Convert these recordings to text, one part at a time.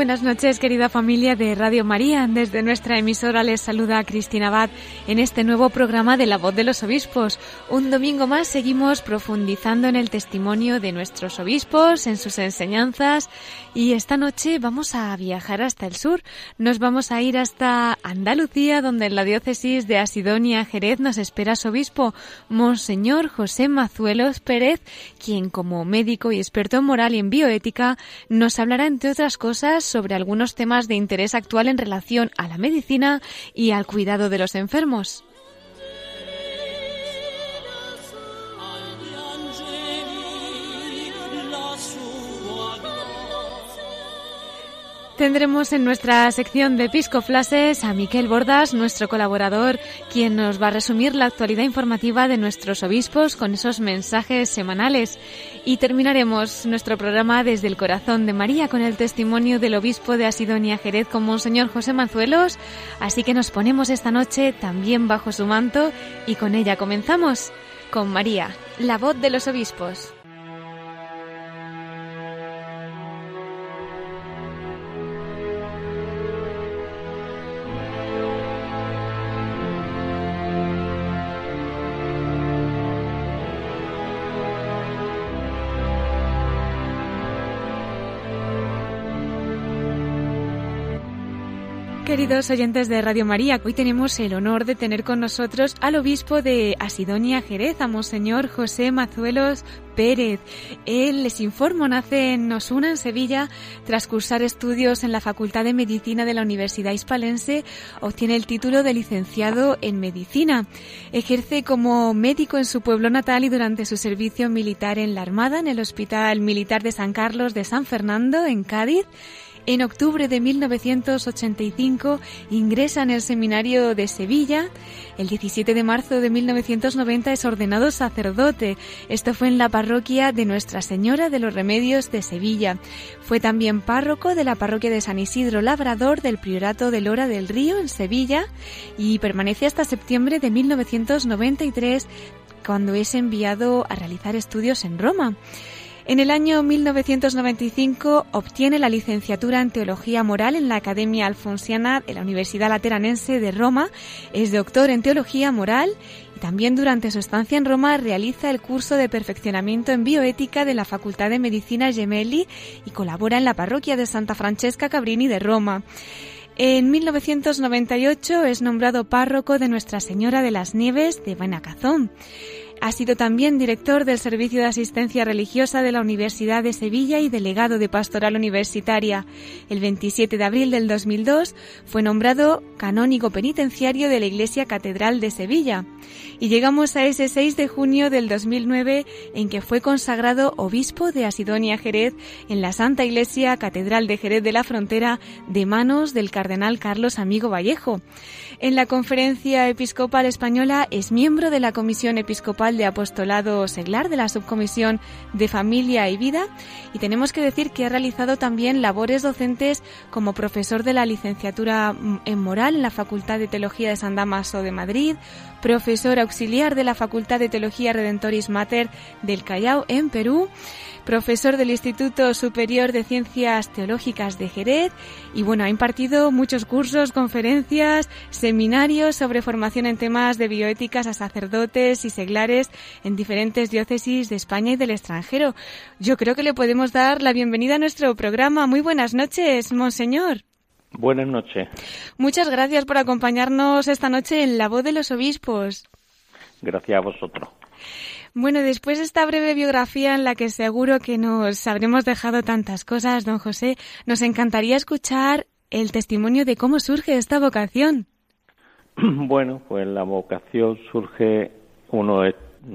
Buenas noches, querida familia de Radio María. Desde nuestra emisora les saluda Cristina Abad en este nuevo programa de La Voz de los Obispos. Un domingo más seguimos profundizando en el testimonio de nuestros obispos, en sus enseñanzas y esta noche vamos a viajar hasta el sur. Nos vamos a ir hasta Andalucía, donde en la diócesis de Asidonia, Jerez, nos espera su obispo, Monseñor José Mazuelos Pérez, quien como médico y experto en moral y en bioética nos hablará, entre otras cosas, sobre algunos temas de interés actual en relación a la medicina y al cuidado de los enfermos. Tendremos en nuestra sección de Piscoflases a Miquel Bordas, nuestro colaborador, quien nos va a resumir la actualidad informativa de nuestros obispos con esos mensajes semanales. Y terminaremos nuestro programa desde el corazón de María con el testimonio del obispo de Asidonia Jerez con Monseñor José Manzuelos. Así que nos ponemos esta noche también bajo su manto y con ella comenzamos con María, la voz de los obispos. Queridos oyentes de Radio María, hoy tenemos el honor de tener con nosotros al obispo de Asidonia Jerez, a Monseñor José Mazuelos Pérez. Él, les informo, nace en Osuna, en Sevilla, tras cursar estudios en la Facultad de Medicina de la Universidad Hispalense, obtiene el título de licenciado en Medicina. Ejerce como médico en su pueblo natal y durante su servicio militar en la Armada, en el Hospital Militar de San Carlos de San Fernando, en Cádiz. En octubre de 1985 ingresa en el seminario de Sevilla. El 17 de marzo de 1990 es ordenado sacerdote. Esto fue en la parroquia de Nuestra Señora de los Remedios de Sevilla. Fue también párroco de la parroquia de San Isidro Labrador del Priorato de Lora del Río en Sevilla y permanece hasta septiembre de 1993 cuando es enviado a realizar estudios en Roma. En el año 1995 obtiene la licenciatura en Teología Moral en la Academia Alfonsiana de la Universidad Lateranense de Roma. Es doctor en Teología Moral y también durante su estancia en Roma realiza el curso de perfeccionamiento en bioética de la Facultad de Medicina Gemelli y colabora en la parroquia de Santa Francesca Cabrini de Roma. En 1998 es nombrado párroco de Nuestra Señora de las Nieves de Benacazón. Ha sido también director del Servicio de Asistencia Religiosa de la Universidad de Sevilla y delegado de Pastoral Universitaria. El 27 de abril del 2002 fue nombrado canónigo penitenciario de la Iglesia Catedral de Sevilla. Y llegamos a ese 6 de junio del 2009 en que fue consagrado obispo de Asidonia Jerez en la Santa Iglesia Catedral de Jerez de la Frontera de manos del cardenal Carlos Amigo Vallejo. En la Conferencia Episcopal Española es miembro de la Comisión Episcopal de Apostolado Seglar de la Subcomisión de Familia y Vida. Y tenemos que decir que ha realizado también labores docentes como profesor de la licenciatura en Moral en la Facultad de Teología de San Damaso de Madrid, profesor auxiliar de la Facultad de Teología Redentoris Mater del Callao en Perú, profesor del Instituto Superior de Ciencias Teológicas de Jerez y bueno, ha impartido muchos cursos, conferencias, seminarios sobre formación en temas de bioéticas a sacerdotes y seglares en diferentes diócesis de España y del extranjero. Yo creo que le podemos dar la bienvenida a nuestro programa. Muy buenas noches, monseñor. Buenas noches. Muchas gracias por acompañarnos esta noche en La Voz de los Obispos. Gracias a vosotros. Bueno, después de esta breve biografía en la que seguro que nos habremos dejado tantas cosas, don José, nos encantaría escuchar el testimonio de cómo surge esta vocación. Bueno, pues la vocación surge, uno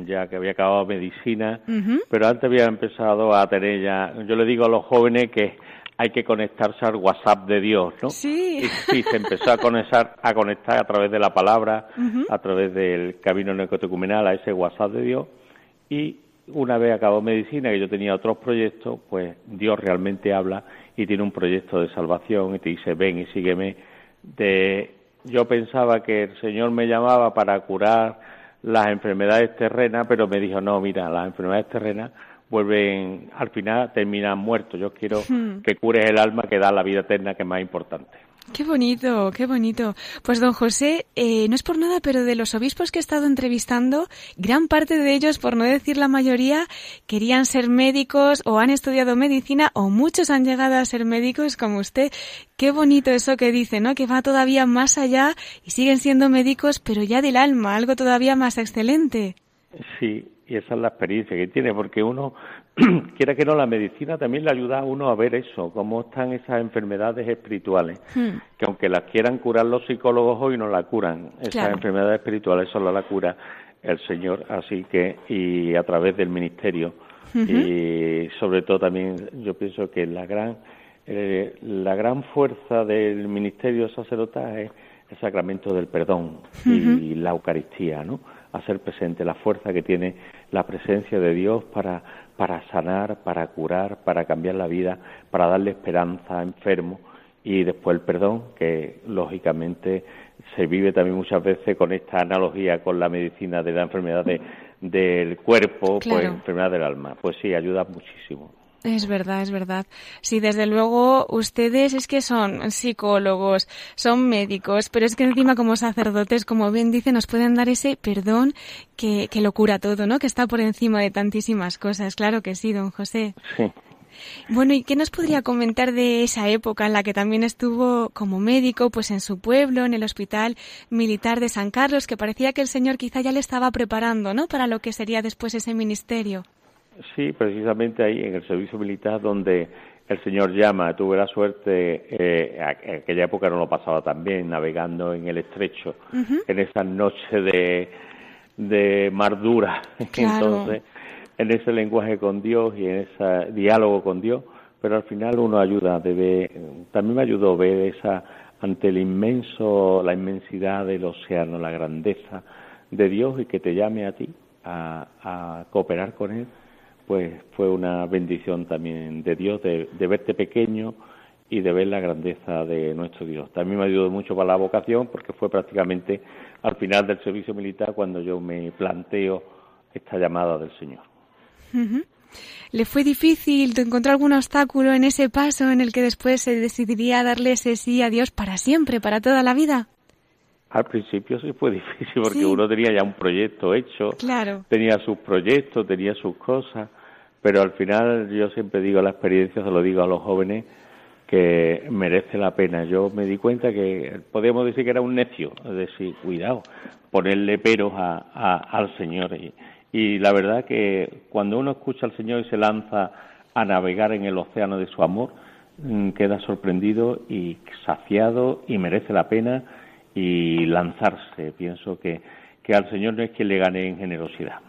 ya que había acabado medicina, pero antes había empezado a tener ya, yo le digo a los jóvenes que hay que conectarse al WhatsApp de Dios, ¿no? Sí. Y, se empezó a conectar, a conectar a través de la palabra, a través del camino necotecumenal a ese WhatsApp de Dios y una vez acabó medicina, que yo tenía otros proyectos, pues Dios realmente habla y tiene un proyecto de salvación y te dice, ven y sígueme. De, yo pensaba que el Señor me llamaba para curar las enfermedades terrenas, pero me dijo, no, mira, las enfermedades terrenas vuelven, al final terminan muertos. Yo quiero hmm. que cures el alma que da la vida eterna, que es más importante. Qué bonito, qué bonito. Pues don José, eh, no es por nada, pero de los obispos que he estado entrevistando, gran parte de ellos, por no decir la mayoría, querían ser médicos o han estudiado medicina o muchos han llegado a ser médicos como usted. Qué bonito eso que dice, ¿no? Que va todavía más allá y siguen siendo médicos, pero ya del alma, algo todavía más excelente. Sí, y esa es la experiencia que tiene, porque uno, quiera que no, la medicina también le ayuda a uno a ver eso, cómo están esas enfermedades espirituales, hmm. que aunque las quieran curar los psicólogos hoy no la curan, esas enfermedades espirituales solo la cura el Señor, así que, y a través del ministerio, y sobre todo también yo pienso que la gran, eh, la gran fuerza del ministerio sacerdotal es el sacramento del perdón y la Eucaristía, ¿no? hacer presente la fuerza que tiene la presencia de Dios para, para sanar, para curar, para cambiar la vida, para darle esperanza a enfermos y después el perdón, que lógicamente se vive también muchas veces con esta analogía con la medicina de la enfermedad del cuerpo, pues enfermedad del alma. Pues sí, ayuda muchísimo. Es verdad, es verdad. Sí, desde luego ustedes es que son psicólogos, son médicos, pero es que encima como sacerdotes, como bien dice, nos pueden dar ese perdón que, que lo cura todo, ¿no? Que está por encima de tantísimas cosas. Claro que sí, don José. Sí. Bueno, ¿y qué nos podría comentar de esa época en la que también estuvo como médico, pues en su pueblo, en el Hospital Militar de San Carlos, que parecía que el Señor quizá ya le estaba preparando, ¿no? Para lo que sería después ese ministerio. Sí, precisamente ahí en el servicio militar donde el Señor llama. Tuve la suerte, eh, en aquella época no lo pasaba tan bien, navegando en el estrecho, en esas noches de, de mar dura. Entonces, en ese lenguaje con Dios y en ese diálogo con Dios, pero al final uno ayuda, debe, también me ayudó ver esa, ante el inmenso, la inmensidad del océano, la grandeza de Dios y que te llame a ti a, a cooperar con Él pues fue una bendición también de Dios de, verte pequeño y de ver la grandeza de nuestro Dios. También me ayudó mucho para la vocación porque fue prácticamente al final del servicio militar cuando yo me planteo esta llamada del Señor. ¿Le fue difícil encontrar algún obstáculo en ese paso en el que después se decidiría darle ese sí a Dios para siempre, para toda la vida? Al principio sí fue difícil porque uno tenía ya un proyecto hecho, claro. tenía sus proyectos, tenía sus cosas, pero al final yo siempre digo la experiencia, se lo digo a los jóvenes, que merece la pena. Yo me di cuenta que podemos decir que era un necio, es decir, cuidado, ponerle peros a, al Señor. Y, la verdad que cuando uno escucha al Señor y se lanza a navegar en el océano de su amor, mm, queda sorprendido y saciado y merece la pena y lanzarse. Pienso que, que al Señor no es que le gane en generosidad.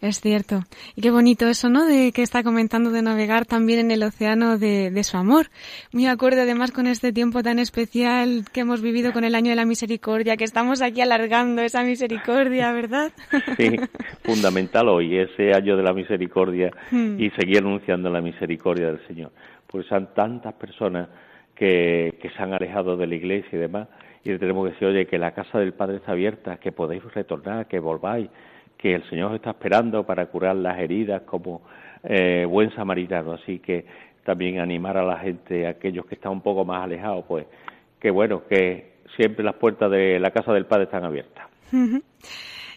Es cierto. Y qué bonito eso, ¿no? De que está comentando de navegar también en el océano de, de, su amor. Muy acuerdo además con este tiempo tan especial que hemos vivido con el año de la misericordia, que estamos aquí alargando esa misericordia, ¿verdad? Sí, fundamental hoy, ese año de la misericordia hmm. y seguir anunciando la misericordia del Señor. Porque son tantas personas que, que se han alejado de la iglesia y demás y le tenemos que decir, oye, que la casa del Padre está abierta, que podéis retornar, que volváis, que el Señor está esperando para curar las heridas como eh, buen samaritano. Así que también animar a la gente, a aquellos que están un poco más alejados, pues que bueno, que siempre las puertas de la casa del Padre están abiertas.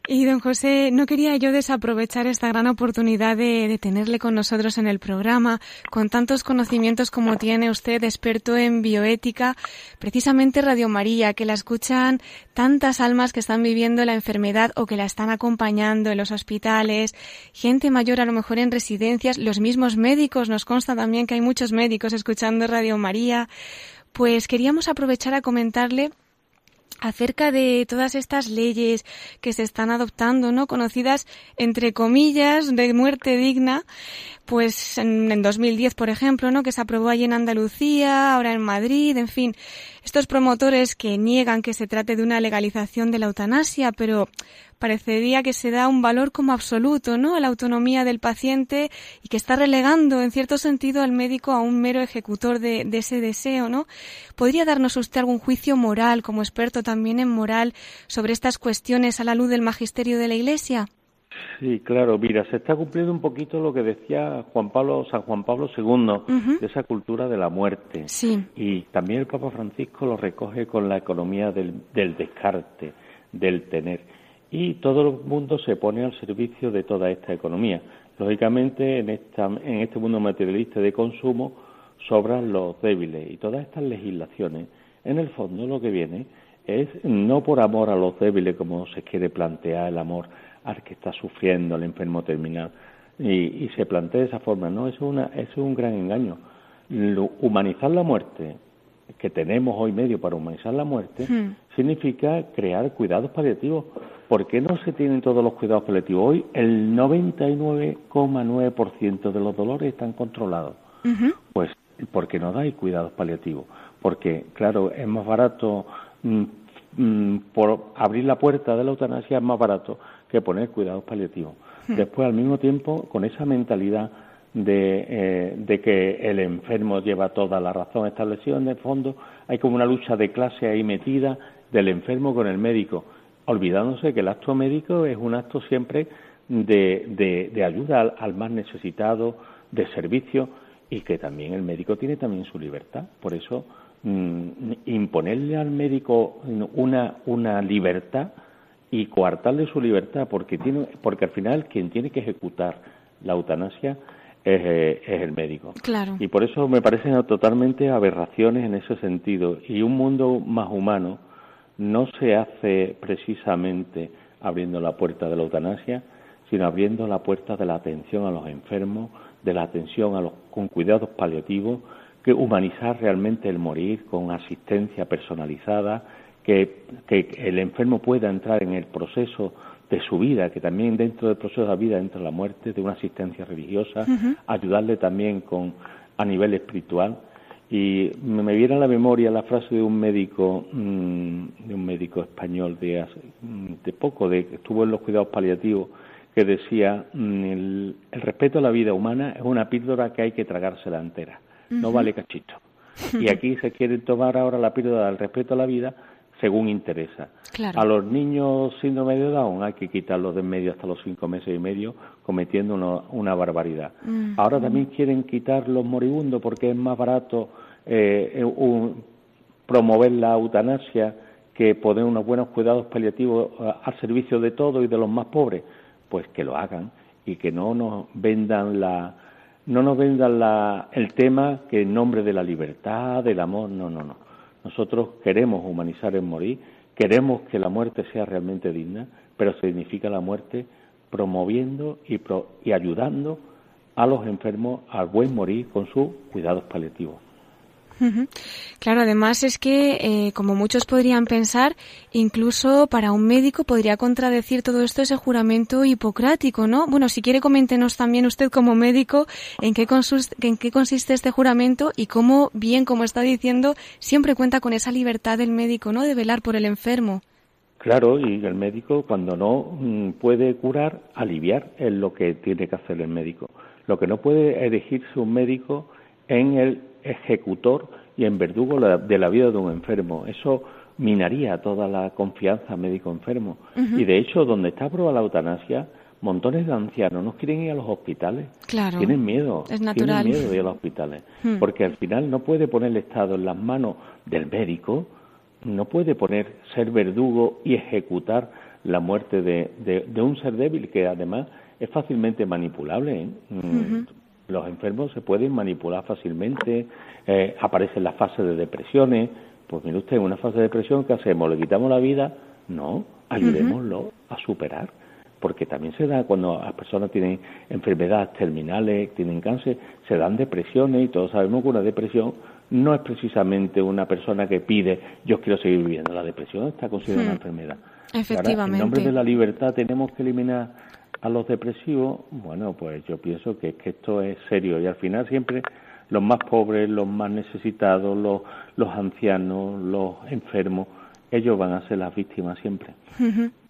Y don José, no quería yo desaprovechar esta gran oportunidad de, tenerle con nosotros en el programa, con tantos conocimientos como tiene usted, experto en bioética, precisamente Radio María, que la escuchan tantas almas que están viviendo la enfermedad o que la están acompañando en los hospitales, gente mayor a lo mejor en residencias, los mismos médicos, nos consta también que hay muchos médicos escuchando Radio María. Pues queríamos aprovechar a comentarle acerca de todas estas leyes que se están adoptando, ¿no? Conocidas entre comillas de muerte digna, pues en, en 2010, por ejemplo, ¿no? Que se aprobó allí en Andalucía, ahora en Madrid, en fin. Estos promotores que niegan que se trate de una legalización de la eutanasia, pero parecería que se da un valor como absoluto, ¿no? A la autonomía del paciente y que está relegando, en cierto sentido, al médico a un mero ejecutor de, ese deseo, ¿no? ¿Podría darnos usted algún juicio moral, como experto también en moral, sobre estas cuestiones a la luz del magisterio de la Iglesia? Sí, claro. Mira, se está cumpliendo un poquito lo que decía Juan Pablo, San Juan Pablo II, de esa cultura de la muerte. Sí. Y también el Papa Francisco lo recoge con la economía del, del descarte, del tener y todo el mundo se pone al servicio de toda esta economía. Lógicamente, en, esta, en este mundo materialista de consumo sobran los débiles y todas estas legislaciones, en el fondo lo que viene es no por amor a los débiles como se quiere plantear el amor al que está sufriendo, el enfermo terminal, y, se plantea de esa forma, no, es, una, es un gran engaño. humanizar la muerte, que tenemos hoy medio para humanizar la muerte, hmm. significa crear cuidados paliativos. ¿Por qué no se tienen todos los cuidados paliativos? Hoy el 99,9% de los dolores están controlados. Pues porque no dais cuidados paliativos. Porque, claro, es más barato, mm, mm, por abrir la puerta de la eutanasia es más barato que poner cuidados paliativos. Hmm. Después, al mismo tiempo, con esa mentalidad de, eh, de, que el enfermo lleva toda la razón establecida en el fondo, hay como una lucha de clase ahí metida del enfermo con el médico, olvidándose que el acto médico es un acto siempre de, de, ayuda al, más necesitado, de servicio, y que también el médico tiene también su libertad. Por eso, mm, imponerle al médico una, una libertad y coartarle su libertad, porque, tiene, porque al final quien tiene que ejecutar la eutanasia es, el médico. Claro. Y por eso me parecen totalmente aberraciones en ese sentido. Y un mundo más humano no se hace precisamente abriendo la puerta de la eutanasia, sino abriendo la puerta de la atención a los enfermos, de la atención a los con cuidados paliativos, que humanizar realmente el morir con asistencia personalizada, que, que el enfermo pueda entrar en el proceso de su vida, que también dentro del proceso de la vida entra la muerte, de una asistencia religiosa, ayudarle también con a nivel espiritual. Y me, viene a la memoria la frase de un médico, mm, de un médico español de, mm, de poco, de que estuvo en los cuidados paliativos, que decía mm, el, respeto a la vida humana es una píldora que hay que tragársela entera, no vale cachito. Y aquí se quiere tomar ahora la píldora del respeto a la vida según interesa. A los niños síndrome de Down hay que quitarlos de en medio hasta los cinco meses y medio, cometiendo una barbaridad. Mm. Ahora también quieren quitar los moribundos porque es más barato eh, eh, promover la eutanasia que poner unos buenos cuidados paliativos eh, al servicio de todos y de los más pobres. Pues que lo hagan y que no nos vendan la no nos vendan la, el tema que en nombre de la libertad, del amor, no, no, no nosotros queremos humanizar el morir, queremos que la muerte sea realmente digna, pero significa la muerte promoviendo y, y ayudando a los enfermos al buen morir con sus cuidados paliativos. Claro, además es que, eh, como muchos podrían pensar, incluso para un médico podría contradecir todo esto ese juramento hipocrático, ¿no? Bueno, si quiere coméntenos también usted como médico en qué, en qué consiste este juramento y cómo, bien como está diciendo, siempre cuenta con esa libertad del médico, ¿no? De velar por el enfermo. Claro, y el médico cuando no mm, puede curar, aliviar es lo que tiene que hacer el médico. Lo que no puede elegirse un médico en el ejecutor y en verdugo de la vida de un enfermo. Eso minaría toda la confianza médico-enfermo. Y de hecho, donde está aprobada la eutanasia, montones de ancianos no quieren ir a los hospitales. Claro. Tienen miedo. Es natural. Tienen miedo de ir a los hospitales. Hmm. Porque al final no puede poner el Estado en las manos del médico, no puede poner ser verdugo y ejecutar la muerte de, de, un ser débil que además es fácilmente manipulable. ¿eh? Mm, los enfermos se pueden manipular fácilmente, eh, aparecen las fases de depresiones. Pues mire usted, en una fase de depresión, ¿qué hacemos? ¿Le quitamos la vida? No, ayudémoslo a superar. Porque también se da cuando las personas tienen enfermedades terminales, tienen cáncer, se dan depresiones y todos sabemos que una depresión no es precisamente una persona que pide yo quiero seguir viviendo. La depresión está considerada una hmm. enfermedad. Efectivamente. en nombre de la libertad tenemos que eliminar a los depresivos. Bueno, pues yo pienso que, que esto es serio y al final siempre los más pobres, los más necesitados, los, los ancianos, los enfermos, ellos van a ser las víctimas siempre.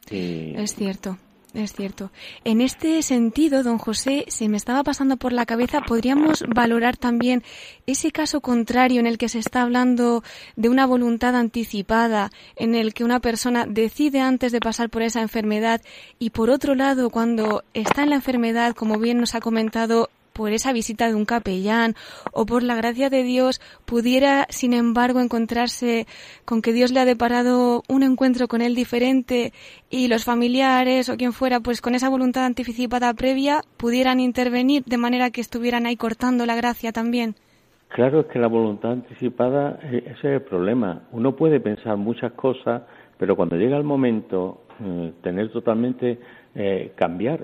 Es cierto. Es cierto. En este sentido, don José, se me estaba pasando por la cabeza, podríamos valorar también ese caso contrario en el que se está hablando de una voluntad anticipada, en el que una persona decide antes de pasar por esa enfermedad y por otro lado, cuando está en la enfermedad, como bien nos ha comentado, por esa visita de un capellán o por la gracia de Dios pudiera, sin embargo, encontrarse con que Dios le ha deparado un encuentro con él diferente y los familiares o quien fuera, pues con esa voluntad anticipada previa, pudieran intervenir de manera que estuvieran ahí cortando la gracia también. Claro, es que la voluntad anticipada, eh, ese es el problema. Uno puede pensar muchas cosas, pero cuando llega el momento, eh, tener totalmente eh, cambiar.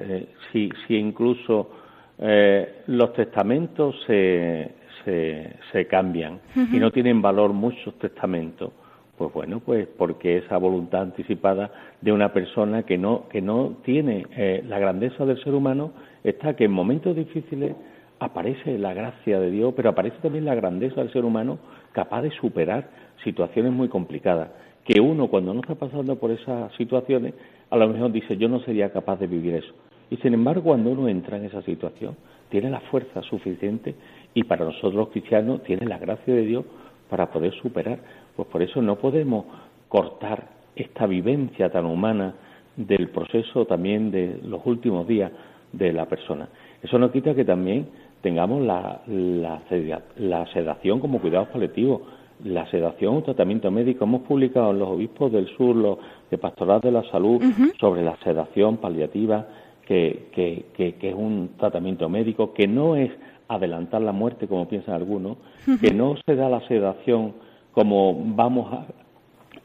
si, si incluso eh, los testamentos se, se, cambian y no tienen valor muchos testamentos. Pues bueno, pues porque esa voluntad anticipada de una persona que no, que no tiene eh, la grandeza del ser humano está que en momentos difíciles aparece la gracia de Dios, pero aparece también la grandeza del ser humano capaz de superar situaciones muy complicadas. Que uno cuando no está pasando por esas situaciones, a lo mejor dice, yo no sería capaz de vivir eso. Y sin embargo, cuando uno entra en esa situación, tiene la fuerza suficiente y para nosotros los cristianos tiene la gracia de Dios para poder superar. Pues por eso no podemos cortar esta vivencia tan humana del proceso también de los últimos días de la persona. Eso no quita que también tengamos la, la, sedación como cuidados paliativos, la sedación, un tratamiento médico. Hemos publicado en los obispos del sur, los de Pastoral de la Salud, sobre la sedación paliativa, que, es un tratamiento médico, que no es adelantar la muerte, como piensan algunos, que no se da la sedación como vamos a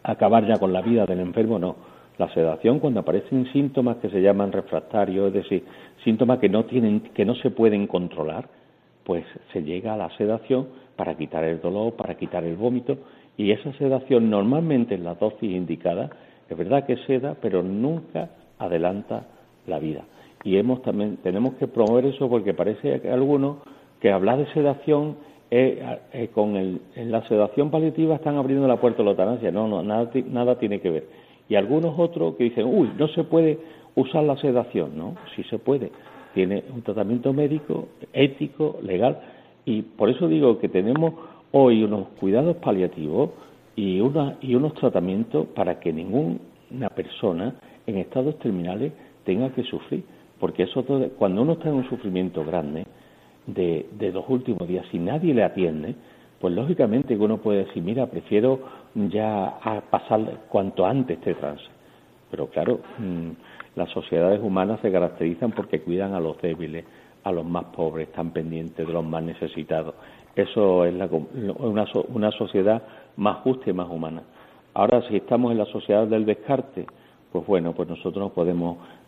acabar ya con la vida del enfermo, no. La sedación cuando aparecen síntomas que se llaman refractarios, es decir, síntomas que no tienen, que no se pueden controlar, pues se llega a la sedación para quitar el dolor, para quitar el vómito, y esa sedación normalmente en la dosis indicada, es verdad que seda, pero nunca adelanta la vida. Y hemos también tenemos que promover eso porque parece que algunos que hablar de sedación eh, con el, en la sedación paliativa están abriendo la puerta a la eutanasia. No, no, nada, nada tiene que ver. Y algunos otros que dicen, uy, no se puede usar la sedación. No, sí se puede. Tiene un tratamiento médico, ético, legal. Y por eso digo que tenemos hoy unos cuidados paliativos y, una, y unos tratamientos para que ninguna persona en estados terminales tenga que sufrir, porque eso cuando uno está en un sufrimiento grande de, de los últimos días, si nadie le atiende, pues lógicamente uno puede decir, mira, prefiero ya pasar cuanto antes este trance. Pero claro, mm, las sociedades humanas se caracterizan porque cuidan a los débiles, a los más pobres, están pendientes de los más necesitados. Eso es una, una sociedad más justa y más humana. Ahora, si estamos en la sociedad del descarte, pues bueno, pues nosotros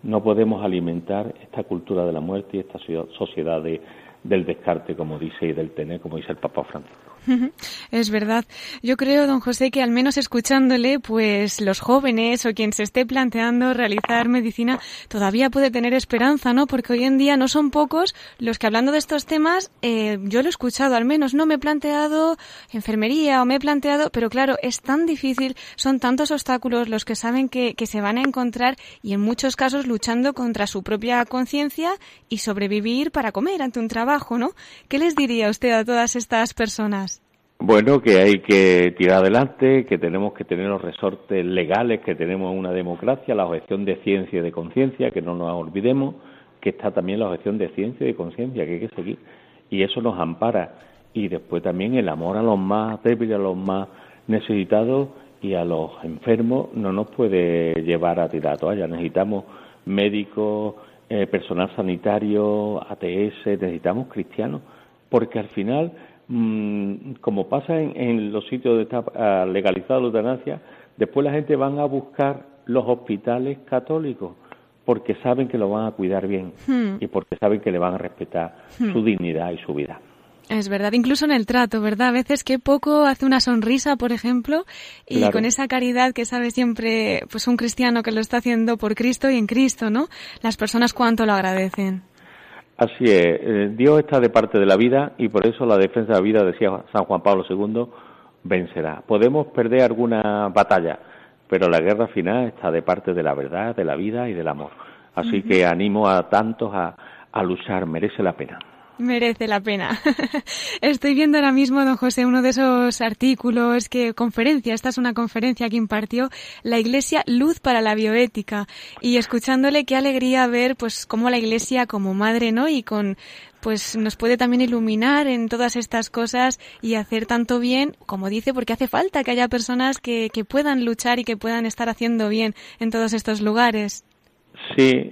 no podemos, alimentar esta cultura de la muerte y esta sociedad del descarte, como dice, y del tener, como dice el Papa Francisco. Es verdad. Yo creo, don José, que al menos escuchándole, pues los jóvenes o quien se esté planteando realizar medicina todavía puede tener esperanza, ¿no? Porque hoy en día no son pocos los que hablando de estos temas, eh, yo lo he escuchado al menos, no me he planteado enfermería o me he planteado, pero claro, es tan difícil, son tantos obstáculos los que saben que, que se van a encontrar y en muchos casos luchando contra su propia conciencia y sobrevivir para comer ante un trabajo, ¿no? ¿Qué les diría usted a todas estas personas? Bueno, que hay que tirar adelante, que tenemos que tener los resortes legales que tenemos en una democracia, la objeción de ciencia y de conciencia, que no nos olvidemos, que está también la objeción de ciencia y de conciencia, que hay que seguir. Y eso nos ampara. Y después también el amor a los más débiles, a los más necesitados y a los enfermos no nos puede llevar a tirar toalla. Necesitamos médicos, eh, personal sanitario, ATS, necesitamos cristianos, porque al final Mm, como pasa en, los sitios donde está ah, legalizada la eutanasia, después la gente van a buscar los hospitales católicos porque saben que lo van a cuidar bien hmm. y porque saben que le van a respetar hmm. su dignidad y su vida. Es verdad, incluso en el trato, ¿verdad? A veces que poco hace una sonrisa, por ejemplo, y con esa caridad que sabe siempre pues un cristiano que lo está haciendo por Cristo y en Cristo, ¿no? Las personas cuánto lo agradecen. Así es, eh, Dios está de parte de la vida y por eso la defensa de la vida, decía San Juan Pablo II, vencerá. Podemos perder alguna batalla, pero la guerra final está de parte de la verdad, de la vida y del amor. Así que animo a tantos a, a luchar, merece la pena. Merece la pena. Estoy viendo ahora mismo, don José, uno de esos artículos que conferencia, esta es una conferencia que impartió la Iglesia Luz para la Bioética y escuchándole qué alegría ver pues cómo la Iglesia como madre, ¿no? Y con pues nos puede también iluminar en todas estas cosas y hacer tanto bien, como dice, porque hace falta que haya personas que, que puedan luchar y que puedan estar haciendo bien en todos estos lugares. Sí,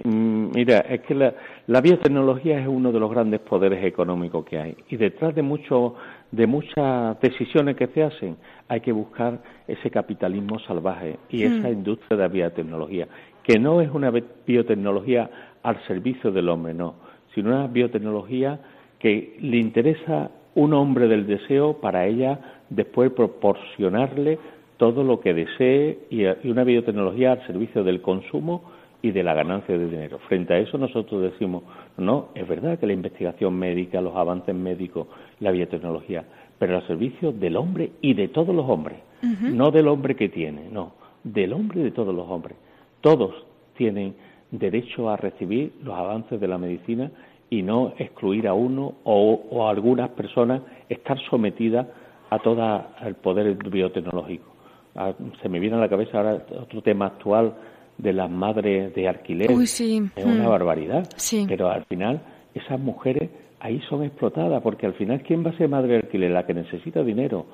mira, es que la, la biotecnología es uno de los grandes poderes económicos que hay y detrás de mucho, de muchas decisiones que se hacen hay que buscar ese capitalismo salvaje y hmm. esa industria de la biotecnología, que no es una biotecnología al servicio del hombre, no, sino una biotecnología que le interesa un hombre del deseo para ella después proporcionarle todo lo que desee y una biotecnología al servicio del consumo y de la ganancia de dinero. Frente a eso nosotros decimos, no, es verdad que la investigación médica, los avances médicos, la biotecnología, pero al servicio del hombre y de todos los hombres, no del hombre que tiene, no, del hombre y de todos los hombres. Todos tienen derecho a recibir los avances de la medicina y no excluir a uno o, a algunas personas estar sometidas a todo el poder biotecnológico. Ah, se me viene a la cabeza ahora otro tema actual de las madres de alquiler. Es una mm. barbaridad. Pero al final esas mujeres ahí son explotadas porque al final ¿quién va a ser madre de alquiler? La que necesita dinero.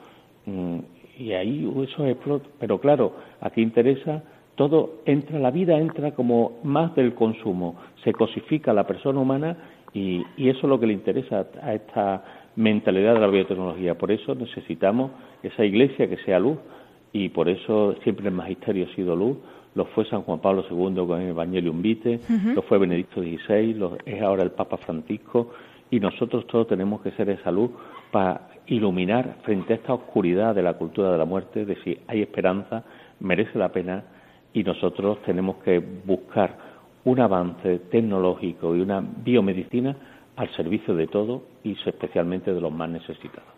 Mm, y ahí eso explota. Pero claro, aquí interesa todo entra, la vida entra como más del consumo, se cosifica la persona humana y, y, eso es lo que le interesa a esta mentalidad de la biotecnología. Por eso necesitamos esa iglesia que sea luz y por eso siempre el magisterio ha sido luz, lo fue San Juan Pablo II con el Evangelium Vitae, lo fue Benedicto XVI, lo es ahora el Papa Francisco, y nosotros todos tenemos que ser esa luz para iluminar frente a esta oscuridad de la cultura de la muerte, de si hay esperanza, merece la pena, y nosotros tenemos que buscar un avance tecnológico y una biomedicina al servicio de todo y especialmente de los más necesitados.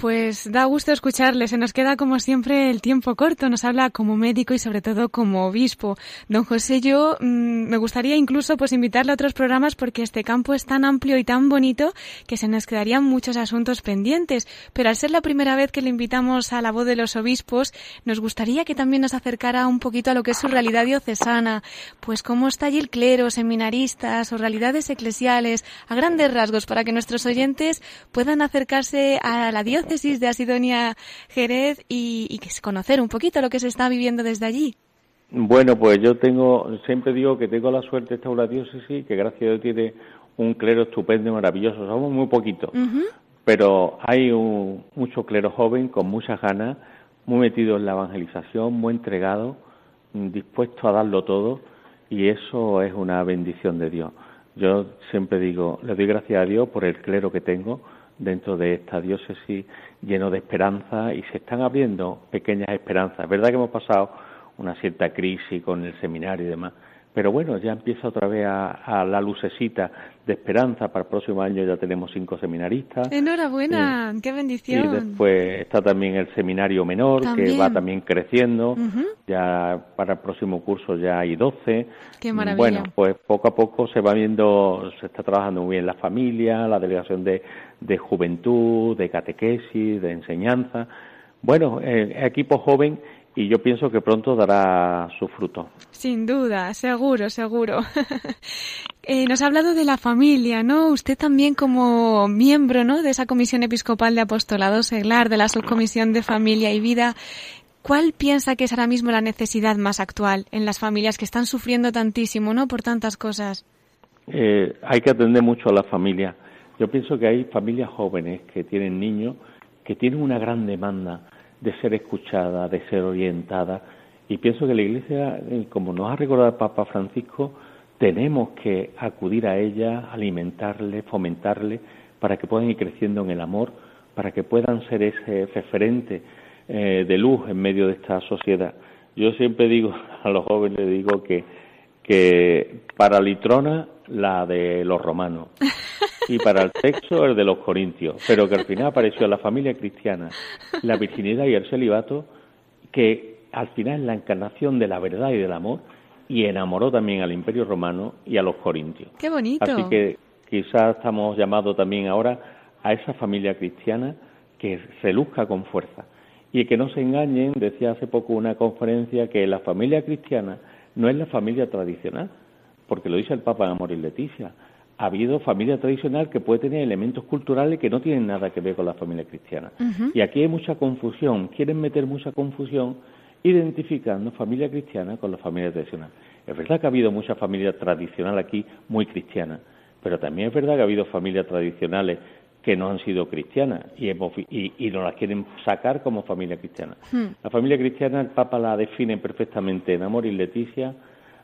Pues da gusto escucharle. Se nos queda como siempre el tiempo corto. Nos habla como médico y sobre todo como obispo. Don José, yo mm, me gustaría incluso pues invitarle a otros programas porque este campo es tan amplio y tan bonito que se nos quedarían muchos asuntos pendientes. Pero al ser la primera vez que le invitamos a la voz de los obispos, nos gustaría que también nos acercara un poquito a lo que es su realidad diocesana. Pues cómo está allí el clero, seminaristas o realidades eclesiales a grandes rasgos para que nuestros oyentes puedan acercarse a la diócesis de Asidonia Jerez y, y conocer un poquito lo que se está viviendo desde allí. Bueno, pues yo tengo, siempre digo que tengo la suerte de estar en la diócesis, que gracias a Dios tiene un clero estupendo y maravilloso. Somos muy poquitos, pero hay un, mucho clero joven con muchas ganas, muy metido en la evangelización, muy entregado, dispuesto a darlo todo, y eso es una bendición de Dios. Yo siempre digo, le doy gracias a Dios por el clero que tengo, dentro de esta diócesis lleno de esperanza y se están abriendo pequeñas esperanzas. Es verdad que hemos pasado una cierta crisis con el seminario y demás, pero bueno, ya empieza otra vez a, la lucecita de esperanza. Para el próximo año ya tenemos cinco seminaristas. Enhorabuena, qué bendición. Y después está también el seminario menor, que va también creciendo. Ya para el próximo curso ya hay doce. Qué maravilla. Bueno, pues poco a poco se va viendo, se está trabajando muy bien la familia, la delegación de, de juventud, de catequesis, de enseñanza. Bueno, eh, equipo joven y yo pienso que pronto dará su fruto. Sin duda, seguro, seguro. eh, nos ha hablado de la familia, ¿no? Usted también como miembro, ¿no? De esa Comisión Episcopal de Apostolado Seglar, de la Subcomisión de Familia y Vida. ¿Cuál piensa que es ahora mismo la necesidad más actual en las familias que están sufriendo tantísimo, ¿no? Por tantas cosas. Eh, hay que atender mucho a la familia. Yo pienso que hay familias jóvenes que tienen niños que tienen una gran demanda de ser escuchada, de ser orientada. Y pienso que la Iglesia, eh, como nos ha recordado el Papa Francisco, tenemos que acudir a ella, alimentarle, fomentarle, para que puedan ir creciendo en el amor, para que puedan ser ese referente eh, de luz en medio de esta sociedad. Yo siempre digo a los jóvenes, digo que, que para Litrona la de los romanos y para el sexo el de los corintios, pero que al final apareció la familia cristiana, la virginidad y el celibato, que al final es la encarnación de la verdad y del amor y enamoró también al imperio romano y a los corintios. Qué bonito. Así que quizás estamos llamados también ahora a esa familia cristiana que se luzca con fuerza. Y que no se engañen, decía hace poco una conferencia que la familia cristiana no es la familia tradicional, porque lo dice el Papa en Amor y Leticia. Ha habido familia tradicional que puede tener elementos culturales que no tienen nada que ver con la familia cristiana. Y aquí hay mucha confusión, quieren meter mucha confusión identificando familia cristiana con la familia tradicional. Es verdad que ha habido mucha familia tradicional aquí muy cristiana, pero también es verdad que ha habido familias tradicionales que no han sido cristianas y, y, nos las quieren sacar como familia cristiana. Hmm. La familia cristiana, el Papa la define perfectamente en Amor y Leticia.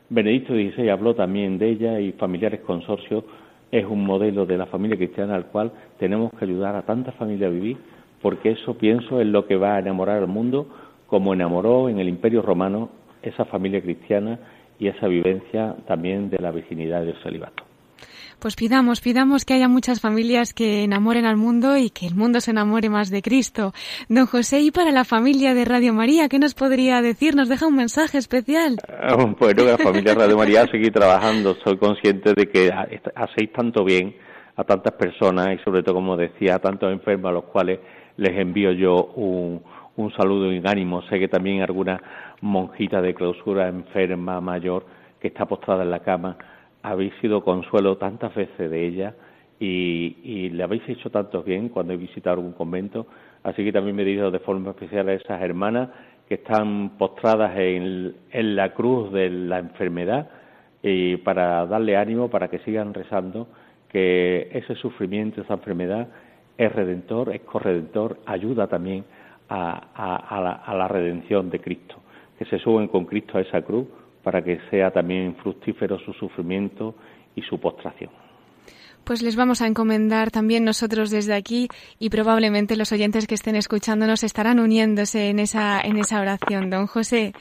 Benedicto XVI habló también de ella y Familiares Consorcios es un modelo de la familia cristiana al cual tenemos que ayudar a tantas familias a vivir, porque eso pienso es lo que va a enamorar al mundo, como enamoró en el Imperio Romano esa familia cristiana y esa vivencia también de la virginidad y del celibato. Pues pidamos, pidamos que haya muchas familias que enamoren al mundo y que el mundo se enamore más de Cristo. Don José, y para la familia de Radio María, ¿qué nos podría decir? ¿Nos deja un mensaje especial? Bueno, la familia de Radio María seguir trabajando. Soy consciente de que hacéis tanto bien a tantas personas y sobre todo, como decía, a tantos enfermos a los cuales les envío yo un, un saludo y ánimo. Sé que también alguna monjita de clausura enferma mayor que está postrada en la cama habéis sido consuelo tantas veces de ella y, le habéis hecho tanto bien cuando he visitado algún convento. Así que también me dirijo de forma especial a esas hermanas que están postradas en, la cruz de la enfermedad y para darle ánimo, para que sigan rezando, que ese sufrimiento, esa enfermedad es redentor, es corredentor, ayuda también a, la, a la redención de Cristo, que se suben con Cristo a esa cruz para que sea también fructífero su sufrimiento y su postración. Pues les vamos a encomendar también nosotros desde aquí y probablemente los oyentes que estén escuchándonos estarán uniéndose en esa, en esa oración. Don José,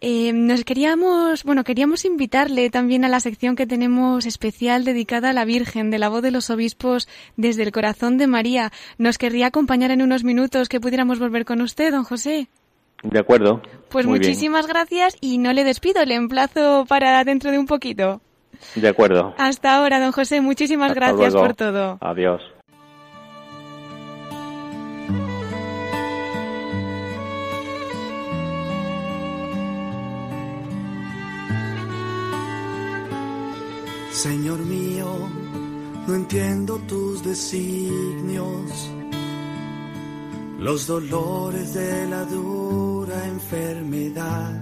eh, nos queríamos, bueno, queríamos invitarle también a la sección que tenemos especial dedicada a la Virgen de la voz de los obispos desde el corazón de María. ¿Nos querría acompañar en unos minutos que pudiéramos volver con usted, don José? De acuerdo. Pues muchísimas gracias y no le despido, le emplazo para dentro de un poquito. De acuerdo. Hasta ahora, don José, muchísimas gracias por todo. Adiós. Señor mío, no entiendo tus designios los dolores de la dura enfermedad.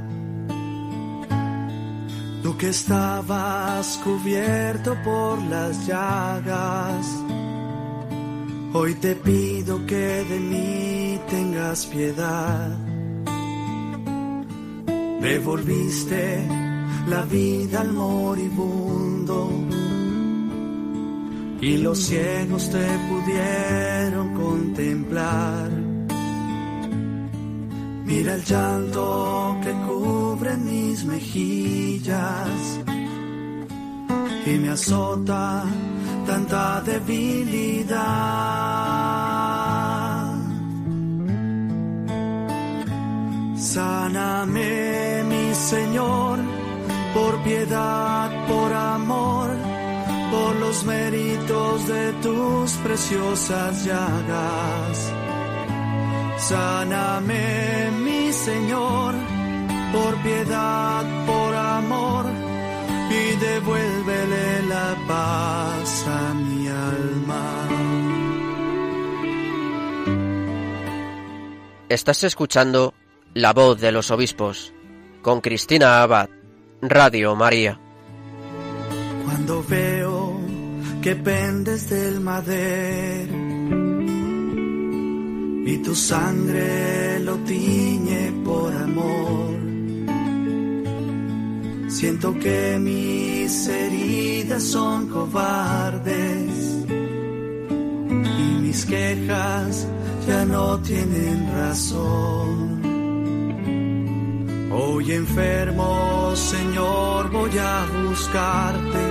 Tú que estabas cubierto por las llagas, hoy te pido que de mí tengas piedad. Devolviste la vida al moribundo y los ciegos te pudieron contemplar. Mira el llanto que cubre mis mejillas y me azota tanta debilidad. Sáname, mi Señor, por piedad, por amor, por los méritos de tus preciosas llagas Sáname, mi Señor, por piedad, por amor, y devuélvele la paz a mi alma. Estás escuchando La voz de los obispos con Cristina Abad, Radio María. Cuando veo que pendes del madero, y tu sangre lo tiñe por amor. Siento que mis heridas son cobardes quejas ya no tienen razón. Hoy enfermo, Señor, voy a buscarte.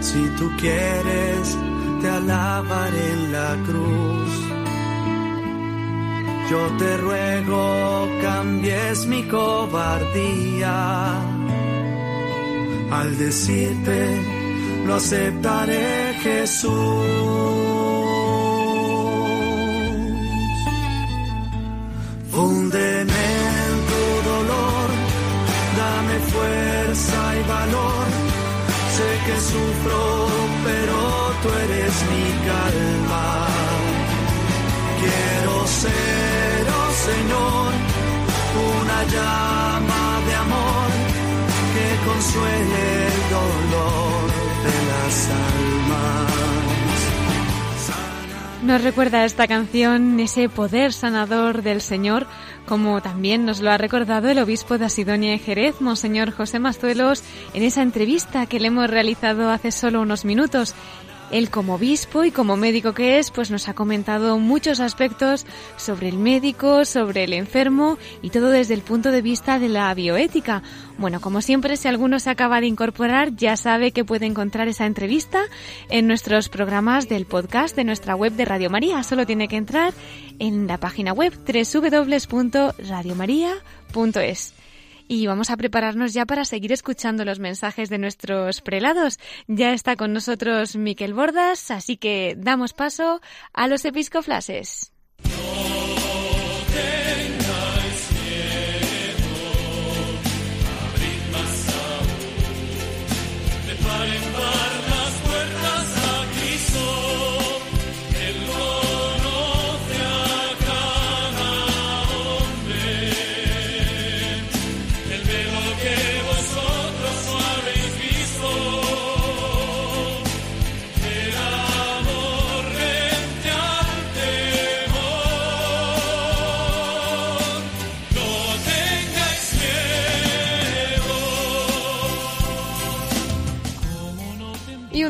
Si tú quieres, te alabaré en la cruz. Yo te ruego, cambies mi cobardía. Al decirte, lo aceptaré, Jesús. fuerza y valor. Sé que sufro, pero tú eres mi calma. Señor, una llama de amor que consuele el dolor de las almas. Nos recuerda esta canción ese poder sanador del Señor como también nos lo ha recordado el obispo de Asidonia de Jerez, Monseñor José Mazuelos, en esa entrevista que le hemos realizado hace solo unos minutos. Él como obispo y como médico que es, pues nos ha comentado muchos aspectos sobre el médico, sobre el enfermo y todo desde el punto de vista de la bioética. Bueno, como siempre, si alguno se acaba de incorporar, ya sabe que puede encontrar esa entrevista en nuestros programas del podcast de nuestra web de Radio María. Solo tiene que entrar en la página web www.radiomaria.es y vamos a prepararnos ya para seguir escuchando los mensajes de nuestros prelados. Ya está con nosotros Miquel Bordas, así que damos paso a los episcoflases.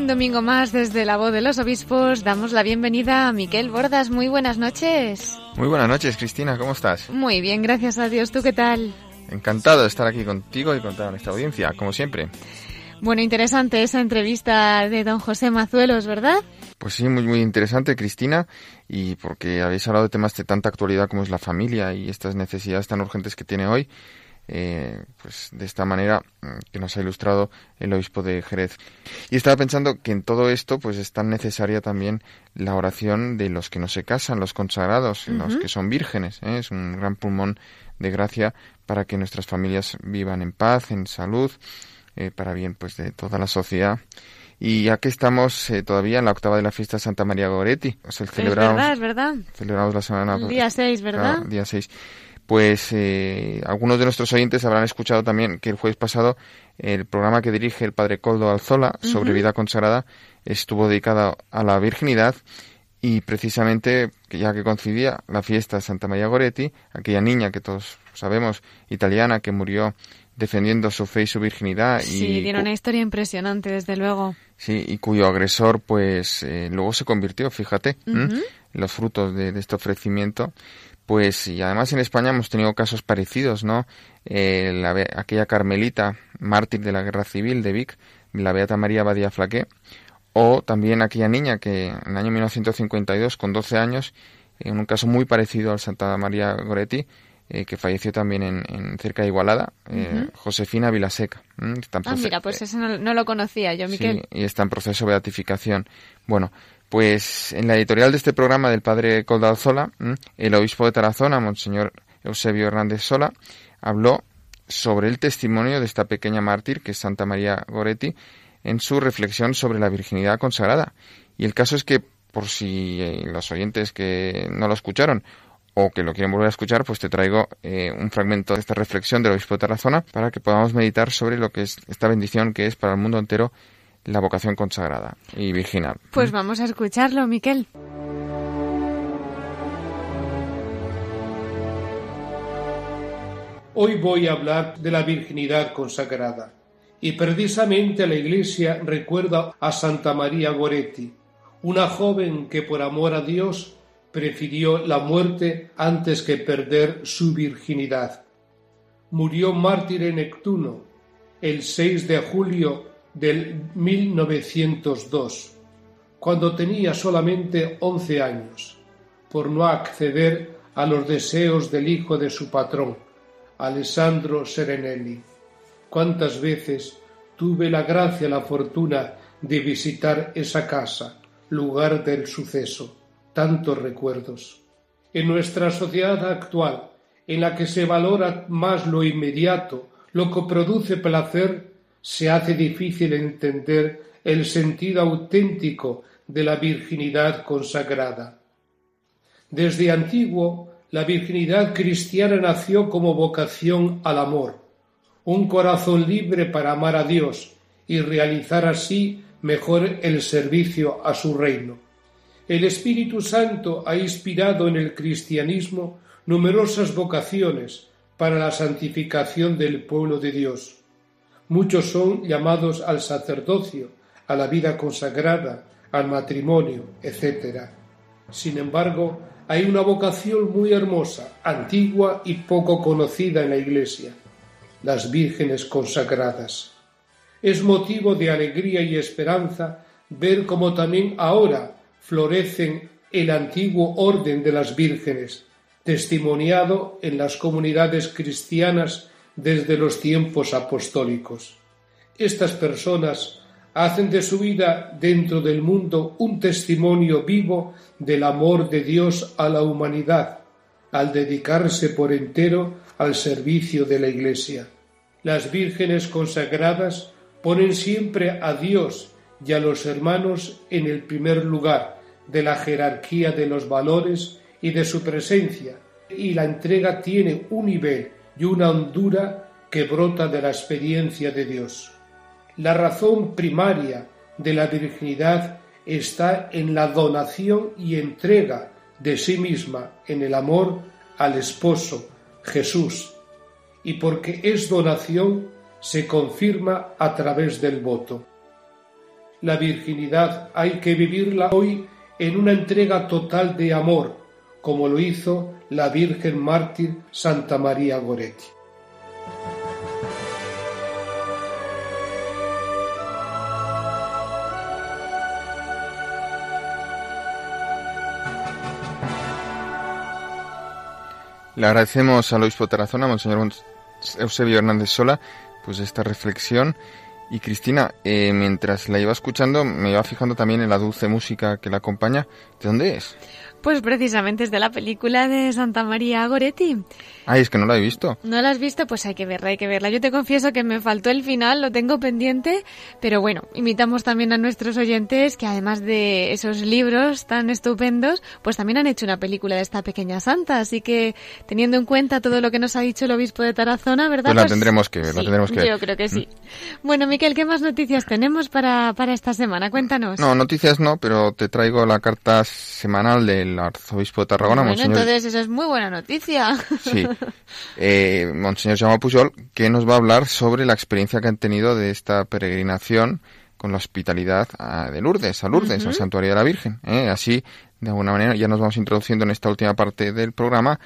Un domingo más desde la voz de los obispos damos la bienvenida a Miquel Bordas. Muy buenas noches. Muy buenas noches, Cristina. ¿Cómo estás? Muy bien, gracias a Dios. ¿Tú qué tal? Encantado de estar aquí contigo y con toda nuestra audiencia, como siempre. Bueno, interesante esa entrevista de don José Mazuelos, ¿verdad? Pues sí, muy, muy interesante, Cristina, y porque habéis hablado de temas de tanta actualidad como es la familia y estas necesidades tan urgentes que tiene hoy. Eh, pues de esta manera mm, que nos ha ilustrado el obispo de Jerez. Y estaba pensando que en todo esto pues es tan necesaria también la oración de los que no se casan, los consagrados, los que son vírgenes. ¿eh? Es un gran pulmón de gracia para que nuestras familias vivan en paz, en salud, eh, para bien pues de toda la sociedad. Y ya que estamos todavía en la octava de la fiesta de Santa María Goretti, o sea, celebramos, es verdad, es verdad. Celebramos la semana... día 6, ¿verdad? día 6 pues eh, algunos de nuestros oyentes habrán escuchado también que el jueves pasado el programa que dirige el padre Coldo Alzola sobre vida consagrada estuvo dedicado a la virginidad y precisamente ya que coincidía la fiesta de Santa María Goretti, aquella niña que todos sabemos italiana que murió defendiendo su fe y su virginidad. Sí, tiene una historia impresionante, desde luego. Sí, y cuyo agresor, pues, eh, luego se convirtió, fíjate, los frutos de, este ofrecimiento. Pues y además en España hemos tenido casos parecidos, ¿no? Eh, aquella carmelita, mártir de la guerra civil de Vic, la Beata María Badía Flaqué, o también aquella niña que en el año 1952, con 12 años, en un caso muy parecido al Santa María Goretti, eh, que falleció también en, cerca de Igualada, eh, Josefina Vilaseca. ah, mira, pues eso no, lo conocía yo, Miquel. Sí, y está en proceso de beatificación. Bueno, pues en la editorial de este programa del padre Coldalzola, el obispo de Tarazona, Monseñor Eusebio Hernández Sola, habló sobre el testimonio de esta pequeña mártir, que es Santa María Goretti, en su reflexión sobre la virginidad consagrada. Y el caso es que, por si eh, los oyentes que no lo escucharon o que lo quieren volver a escuchar, pues te traigo eh, un fragmento de esta reflexión del obispo de Tarazona para que podamos meditar sobre lo que es esta bendición que es para el mundo entero la vocación consagrada y virginal. Pues vamos a escucharlo, Miquel. Hoy voy a hablar de la virginidad consagrada y precisamente la Iglesia recuerda a Santa María Goretti, una joven que por amor a Dios prefirió la muerte antes que perder su virginidad. Murió mártir en Neptuno el 6 de julio del 1902, cuando tenía solamente once años, por no acceder a los deseos del hijo de su patrón, Alessandro Serenelli. Cuántas veces tuve la gracia, la fortuna de visitar esa casa, lugar del suceso, tantos recuerdos. En nuestra sociedad actual, en la que se valora más lo inmediato, lo que produce placer, se hace difícil entender el sentido auténtico de la virginidad consagrada. Desde antiguo, la virginidad cristiana nació como vocación al amor, un corazón libre para amar a Dios y realizar así mejor el servicio a su reino. El Espíritu Santo ha inspirado en el cristianismo numerosas vocaciones para la santificación del pueblo de Dios. Muchos son llamados al sacerdocio, a la vida consagrada, al matrimonio, etc. Sin embargo, hay una vocación muy hermosa, antigua y poco conocida en la Iglesia, las vírgenes consagradas. Es motivo de alegría y esperanza ver cómo también ahora florecen el antiguo orden de las vírgenes, testimoniado en las comunidades cristianas desde los tiempos apostólicos. Estas personas hacen de su vida dentro del mundo un testimonio vivo del amor de Dios a la humanidad, al dedicarse por entero al servicio de la Iglesia. Las vírgenes consagradas ponen siempre a Dios y a los hermanos en el primer lugar de la jerarquía de los valores y de su presencia, y la entrega tiene un nivel y una hondura que brota de la experiencia de Dios. La razón primaria de la virginidad está en la donación y entrega de sí misma en el amor al esposo, Jesús, y porque es donación se confirma a través del voto. La virginidad hay que vivirla hoy en una entrega total de amor, como lo hizo la Virgen mártir Santa María Goretti. Le agradecemos al obispo Tarazona, Monseñor Eusebio Hernández Sola, pues esta reflexión. Y Cristina, eh, mientras la iba escuchando, me iba fijando también en la dulce música que la acompaña. ¿De dónde es? Pues precisamente es de la película de Santa María Goretti. Ay, es que no la he visto. ¿No la has visto? Pues hay que verla, hay que verla. Yo te confieso que me faltó el final, lo tengo pendiente, pero bueno, invitamos también a nuestros oyentes que además de esos libros tan estupendos, pues también han hecho una película de esta pequeña santa, así que teniendo en cuenta todo lo que nos ha dicho el obispo de Tarazona, ¿verdad? Pues la pues tendremos que ver, la tendremos que ver. Yo creo que sí. Mm. Bueno, Miquel, ¿qué más noticias tenemos para, para esta semana? Cuéntanos. No, noticias no, pero te traigo la carta semanal del arzobispo de Tarragona, bueno, entonces eso es muy buena noticia. Sí. Eh, Monseñor Jaume Pujol, que nos va a hablar sobre la experiencia que han tenido de esta peregrinación con la hospitalidad de Lourdes, a Lourdes, al Santuario de la Virgen. ¿eh? Así, de alguna manera, ya nos vamos introduciendo en esta última parte del programa,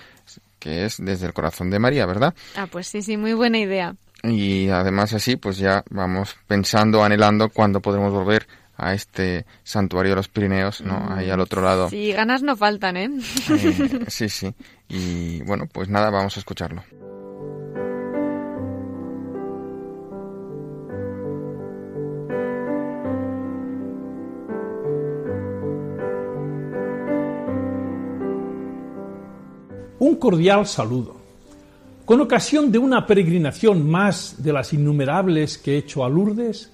que es desde el corazón de María, ¿verdad? Ah, pues sí, sí, muy buena idea. Y además así, pues ya vamos pensando, anhelando cuándo podremos volver a este santuario de los Pirineos, ¿no? Ahí al otro lado. Sí, ganas no faltan, ¿eh? eh sí, sí. Y bueno, pues nada, vamos a escucharlo. Un cordial saludo. Con ocasión de una peregrinación más de las innumerables que he hecho a Lourdes,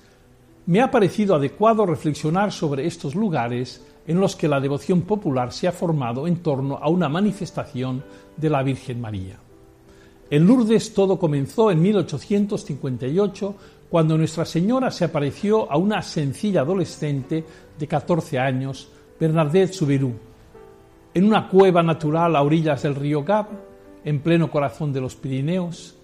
me ha parecido adecuado reflexionar sobre estos lugares en los que la devoción popular se ha formado en torno a una manifestación de la Virgen María. En Lourdes todo comenzó en 1858, cuando Nuestra Señora se apareció a una sencilla adolescente de 14 años, Bernadette Soubirous, en una cueva natural a orillas del río Gab, en pleno corazón de los Pirineos,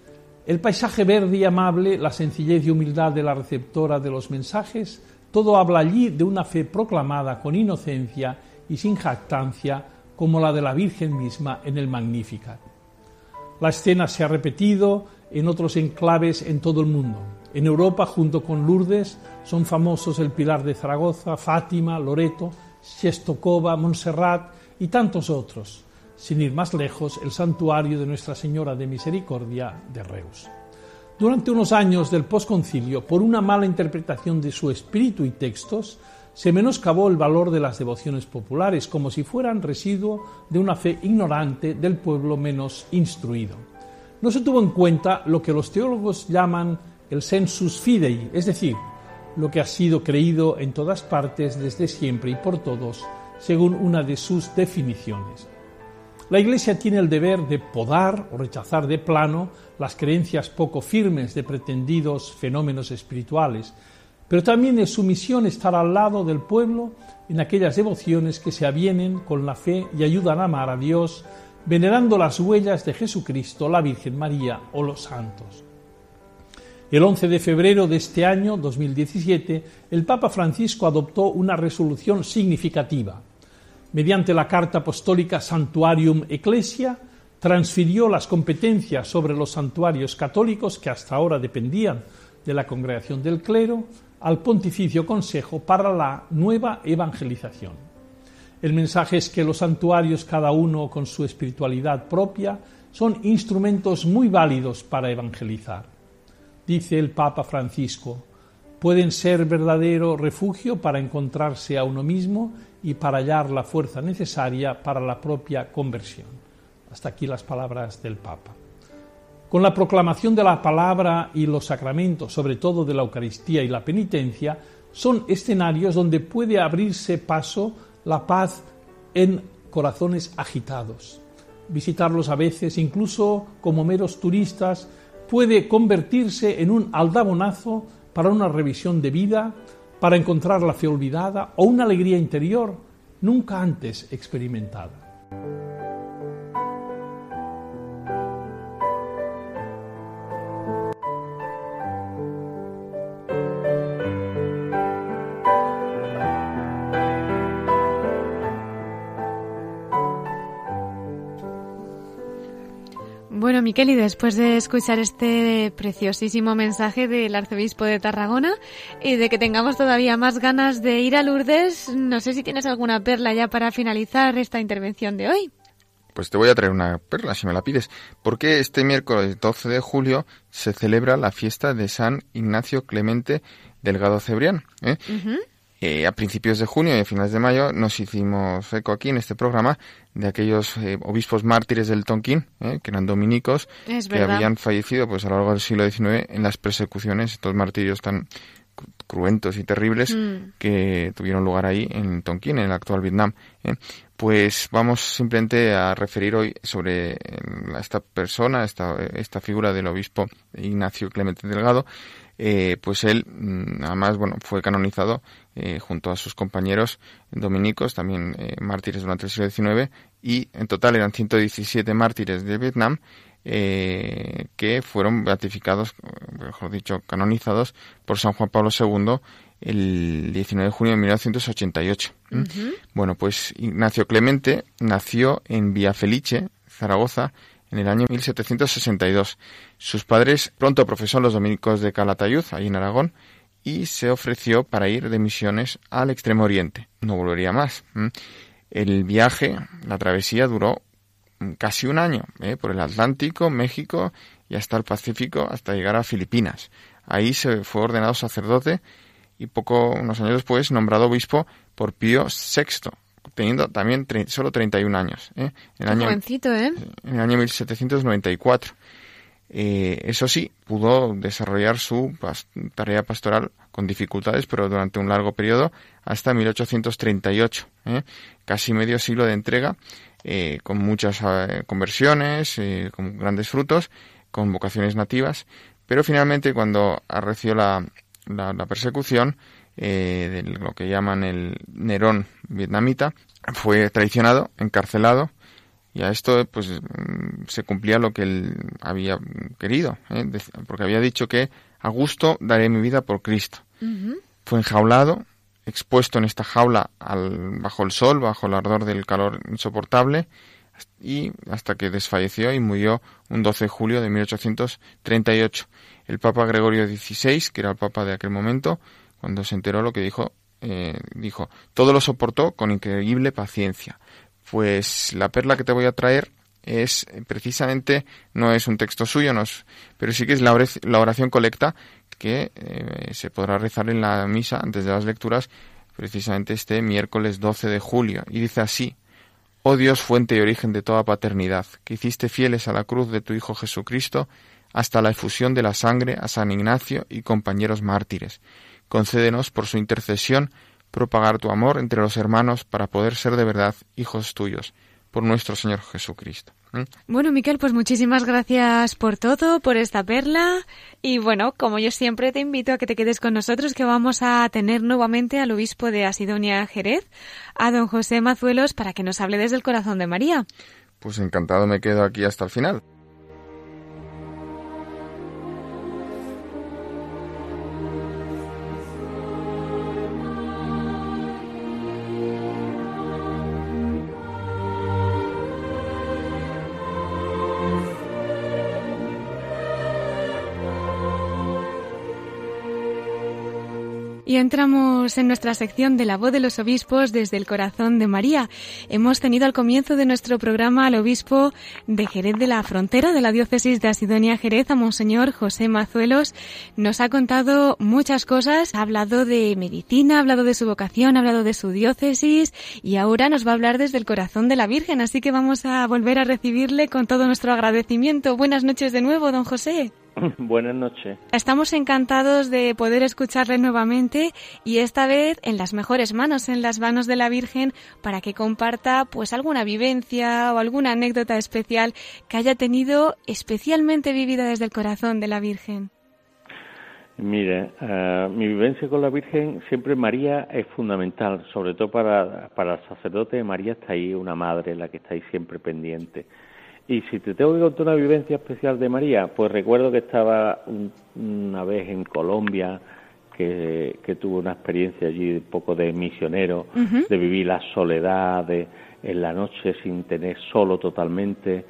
el paisaje verde y amable, la sencillez y humildad de la receptora de los mensajes todo habla allí de una fe proclamada con inocencia y sin jactancia como la de la Virgen misma en el Magnificat. La escena se ha repetido en otros enclaves en todo el mundo. En Europa, junto con Lourdes, son famosos el Pilar de Zaragoza, Fátima, Loreto, Czestochowa, Montserrat y tantos otros, sin ir más lejos, el santuario de Nuestra Señora de Misericordia de Reus. Durante unos años del posconcilio, por una mala interpretación de su espíritu y textos, se menoscabó el valor de las devociones populares como si fueran residuo de una fe ignorante del pueblo menos instruido. No se tuvo en cuenta lo que los teólogos llaman el sensus fidei, es decir, lo que ha sido creído en todas partes desde siempre y por todos, según una de sus definiciones. La Iglesia tiene el deber de podar o rechazar de plano las creencias poco firmes de pretendidos fenómenos espirituales, pero también es su misión estar al lado del pueblo en aquellas devociones que se avienen con la fe y ayudan a amar a Dios, venerando las huellas de Jesucristo, la Virgen María o los santos. El 11 de febrero de este año 2017, el Papa Francisco adoptó una resolución significativa. Mediante la Carta Apostólica Santuarium Ecclesia, transfirió las competencias sobre los santuarios católicos que hasta ahora dependían de la congregación del clero al Pontificio Consejo para la nueva evangelización. El mensaje es que los santuarios, cada uno con su espiritualidad propia, son instrumentos muy válidos para evangelizar dice el Papa Francisco, pueden ser verdadero refugio para encontrarse a uno mismo y para hallar la fuerza necesaria para la propia conversión. Hasta aquí las palabras del Papa. Con la proclamación de la palabra y los sacramentos, sobre todo de la Eucaristía y la penitencia, son escenarios donde puede abrirse paso la paz en corazones agitados. Visitarlos a veces, incluso como meros turistas, puede convertirse en un aldabonazo para una revisión de vida, para encontrar la fe olvidada o una alegría interior nunca antes experimentada. Bueno, Miquel, y después de escuchar este preciosísimo mensaje del arzobispo de Tarragona y de que tengamos todavía más ganas de ir a Lourdes, no sé si tienes alguna perla ya para finalizar esta intervención de hoy. Pues te voy a traer una perla, si me la pides, porque este miércoles 12 de julio se celebra la fiesta de San Ignacio Clemente Delgado Cebrián. ¿eh? Eh, a principios de junio y a finales de mayo nos hicimos eco aquí en este programa de aquellos eh, obispos mártires del Tonquín, eh, que eran dominicos, que habían fallecido pues a lo largo del siglo XIX en las persecuciones, estos martirios tan cruentos y terribles mm. que tuvieron lugar ahí en Tonquín, en el actual Vietnam. Pues vamos simplemente a referir hoy sobre esta persona, esta, esta figura del obispo Ignacio Clemente Delgado, eh, pues él mm, además bueno fue canonizado eh, junto a sus compañeros dominicos también eh, mártires durante el siglo XIX y en total eran 117 mártires de Vietnam que fueron beatificados mejor dicho canonizados por San Juan Pablo II el 19 de junio de 1988 bueno pues Ignacio Clemente nació en Vía Felice Zaragoza en el año 1762. Sus padres pronto profesó los dominicos de Calatayud, ahí en Aragón, y se ofreció para ir de misiones al Extremo Oriente. No volvería más. El viaje, la travesía duró casi un año, ¿eh? por el Atlántico, México y hasta el Pacífico, hasta llegar a Filipinas. Ahí se fue ordenado sacerdote y poco, unos años después, nombrado obispo por Pío VI, teniendo también solo 31 años. ¿eh? En, el año, ¿eh? en el año 1794. Eh, eso sí, pudo desarrollar su tarea pastoral con dificultades, pero durante un largo periodo, hasta 1838. ¿eh? Casi medio siglo de entrega, eh, con muchas conversiones, con grandes frutos, con vocaciones nativas, pero finalmente cuando arreció la, la, la persecución, eh, de lo que llaman el Nerón vietnamita, fue traicionado, encarcelado, y a esto pues mm, se cumplía lo que él había querido, ¿eh? porque había dicho que a gusto daré mi vida por Cristo. Fue enjaulado, expuesto en esta jaula al, bajo el sol, bajo el ardor del calor insoportable, y hasta que desfalleció y murió un 12 de julio de 1838. El Papa Gregorio XVI, que era el Papa de aquel momento, cuando se enteró lo que dijo, eh, dijo, todo lo soportó con increíble paciencia. Pues la perla que te voy a traer es precisamente, no es un texto suyo, no pero sí que es la oración colecta que eh, se podrá rezar en la misa antes de las lecturas precisamente este miércoles 12 de julio. Y dice así, Oh Dios, fuente y origen de toda paternidad, que hiciste fieles a la cruz de tu Hijo Jesucristo hasta la efusión de la sangre a San Ignacio y compañeros mártires. Concédenos por su intercesión propagar tu amor entre los hermanos para poder ser de verdad hijos tuyos por nuestro Señor Jesucristo. Bueno, Miquel, pues muchísimas gracias por todo, por esta perla. Y bueno, como yo siempre te invito a que te quedes con nosotros, que vamos a tener nuevamente al obispo de Asidonia Jerez, a don José Mazuelos, para que nos hable desde el corazón de María. Pues encantado me quedo aquí hasta el final. Y entramos en nuestra sección de la voz de los obispos desde el corazón de María. Hemos tenido al comienzo de nuestro programa al obispo de Jerez de la Frontera de la diócesis de Asidonia Jerez, a Monseñor José Mazuelos. Nos ha contado muchas cosas, ha hablado de medicina, ha hablado de su vocación, ha hablado de su diócesis y ahora nos va a hablar desde el corazón de la Virgen. Así que vamos a volver a recibirle con todo nuestro agradecimiento. Buenas noches de nuevo, don José. Buenas noches. Estamos encantados de poder escucharle nuevamente y esta vez en las mejores manos, en las manos de la Virgen, para que comparta pues alguna vivencia o alguna anécdota especial que haya tenido especialmente vivida desde el corazón de la Virgen. Mire, eh, mi vivencia con la Virgen siempre María es fundamental, sobre todo para, para el sacerdote. María está ahí, una madre, la que está ahí siempre pendiente. Y si te tengo que contar una vivencia especial de María, pues recuerdo que estaba una vez en Colombia, que, que tuve una experiencia allí un poco de misionero, de vivir la soledad de, en la noche sin tener solo totalmente,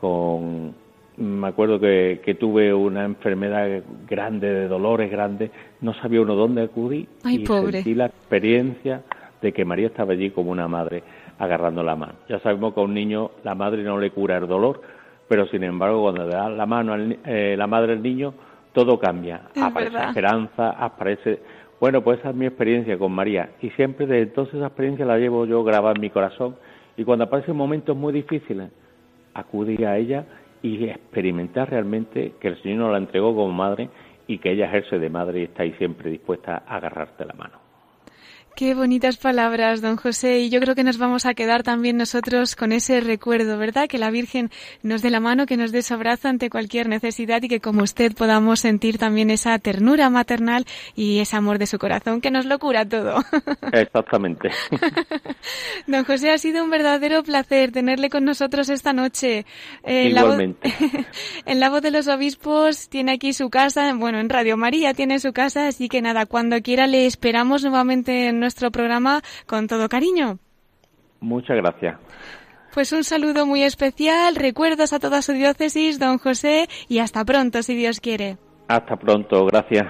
con me acuerdo que, que, tuve una enfermedad grande, de dolores grandes, no sabía uno dónde acudir y sentí la experiencia de que María estaba allí como una madre agarrando la mano. Ya sabemos que a un niño la madre no le cura el dolor, pero sin embargo cuando le da la mano al, eh, la madre al niño, todo cambia. aparece esperanza, aparece... Bueno, pues esa es mi experiencia con María y siempre desde entonces esa experiencia la llevo yo grabada en mi corazón y cuando aparecen momentos muy difíciles, acudir a ella y experimentar realmente que el Señor nos la entregó como madre y que ella ejerce de madre y está ahí siempre dispuesta a agarrarte la mano. Qué bonitas palabras, don José. Y yo creo que nos vamos a quedar también nosotros con ese recuerdo, ¿verdad? Que la Virgen nos dé la mano, que nos dé su abrazo ante cualquier necesidad y que como usted podamos sentir también esa ternura maternal y ese amor de su corazón que nos lo cura todo. Exactamente. don José, ha sido un verdadero placer tenerle con nosotros esta noche. Eh, Igualmente. en la voz de los obispos tiene aquí su casa, bueno, en Radio María tiene su casa, así que nada, cuando quiera le esperamos nuevamente en nuestro programa con todo cariño. Muchas gracias. Pues un saludo muy especial, recuerdos a toda su diócesis, don José, y hasta pronto, si Dios quiere. Hasta pronto, gracias.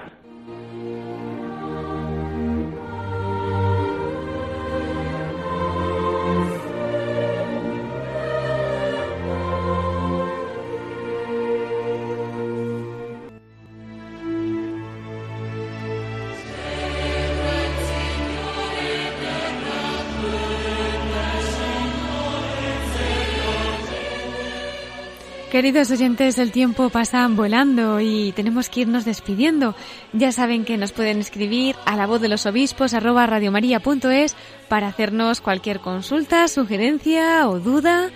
Queridos oyentes, el tiempo pasa volando y tenemos que irnos despidiendo. Ya saben que nos pueden escribir a la voz de los obispos arroba radiomaria.es para hacernos cualquier consulta, sugerencia o duda.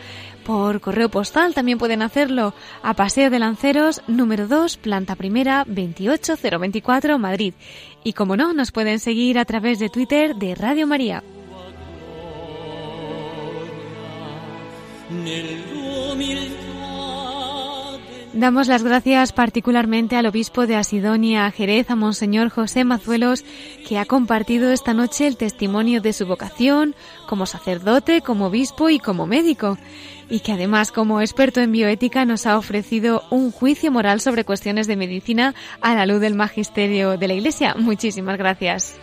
Por correo postal también pueden hacerlo a Paseo de Lanceros, número 2, planta primera, 28024, Madrid. Y como no, nos pueden seguir a través de Twitter de Radio María. Damos las gracias particularmente al obispo de Asidonia, Jerez, a Monseñor José Mazuelos, que ha compartido esta noche el testimonio de su vocación como sacerdote, como obispo y como médico, y que además como experto en bioética nos ha ofrecido un juicio moral sobre cuestiones de medicina a la luz del magisterio de la Iglesia. Muchísimas gracias.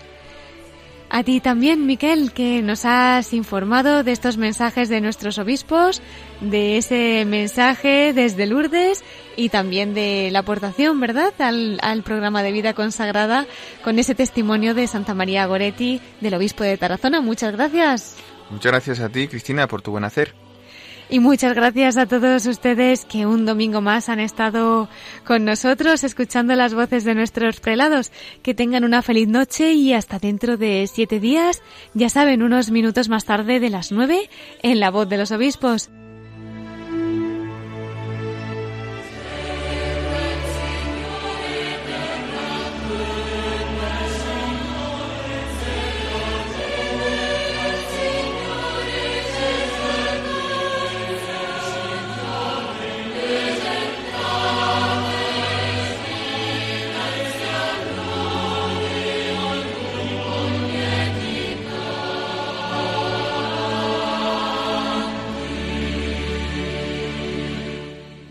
A ti también, Miquel, que nos has informado de estos mensajes de nuestros obispos, de ese mensaje desde Lourdes y también de la aportación, ¿verdad?, al, al, programa de vida consagrada con ese testimonio de Santa María Goretti, del obispo de Tarazona. Muchas gracias. Muchas gracias a ti, Cristina, por tu buen hacer. Y muchas gracias a todos ustedes que un domingo más han estado con nosotros escuchando las voces de nuestros prelados. Que tengan una feliz noche y hasta dentro de siete días, ya saben, unos minutos más tarde de las nueve, en la voz de los obispos.